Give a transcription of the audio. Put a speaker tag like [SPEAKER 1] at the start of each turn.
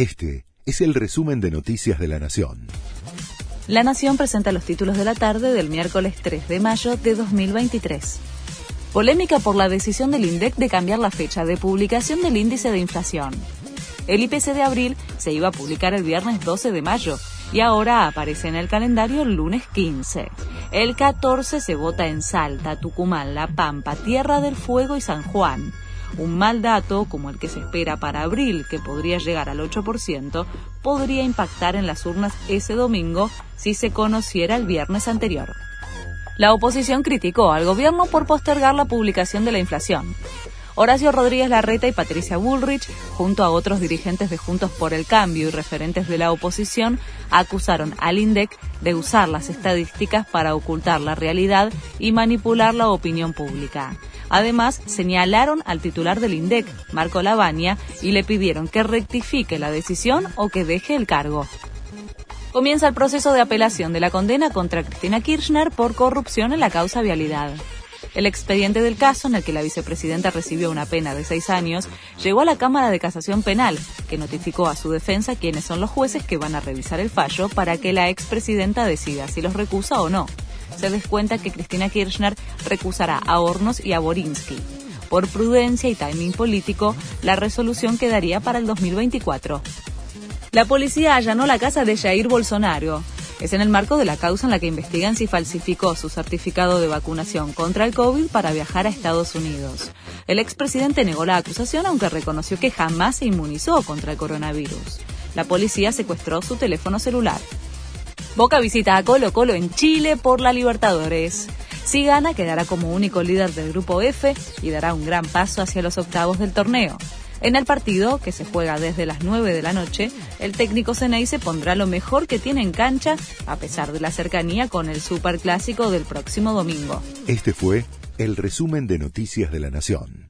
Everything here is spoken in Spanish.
[SPEAKER 1] Este es el resumen de Noticias de la Nación.
[SPEAKER 2] La Nación presenta los títulos de la tarde del miércoles 3 de mayo de 2023. Polémica por la decisión del INDEC de cambiar la fecha de publicación del índice de inflación. El IPC de abril se iba a publicar el viernes 12 de mayo y ahora aparece en el calendario el lunes 15. El 14 se vota en Salta, Tucumán, La Pampa, Tierra del Fuego y San Juan. Un mal dato, como el que se espera para abril, que podría llegar al 8%, podría impactar en las urnas ese domingo si se conociera el viernes anterior. La oposición criticó al gobierno por postergar la publicación de la inflación. Horacio Rodríguez Larreta y Patricia Bullrich, junto a otros dirigentes de Juntos por el Cambio y referentes de la oposición, acusaron al INDEC de usar las estadísticas para ocultar la realidad y manipular la opinión pública. Además, señalaron al titular del INDEC, Marco Lavagna, y le pidieron que rectifique la decisión o que deje el cargo. Comienza el proceso de apelación de la condena contra Cristina Kirchner por corrupción en la causa vialidad. El expediente del caso, en el que la vicepresidenta recibió una pena de seis años, llegó a la Cámara de Casación Penal, que notificó a su defensa quiénes son los jueces que van a revisar el fallo para que la expresidenta decida si los recusa o no. Se descuenta que Cristina Kirchner recusará a Hornos y a Borinsky. Por prudencia y timing político, la resolución quedaría para el 2024. La policía allanó la casa de Jair Bolsonaro. Es en el marco de la causa en la que investigan si falsificó su certificado de vacunación contra el COVID para viajar a Estados Unidos. El expresidente negó la acusación aunque reconoció que jamás se inmunizó contra el coronavirus. La policía secuestró su teléfono celular. Boca visita a Colo Colo en Chile por la Libertadores. Si gana, quedará como único líder del grupo F y dará un gran paso hacia los octavos del torneo. En el partido, que se juega desde las 9 de la noche, el técnico Ceney se pondrá lo mejor que tiene en cancha, a pesar de la cercanía con el Superclásico del próximo domingo.
[SPEAKER 1] Este fue el resumen de Noticias de la Nación.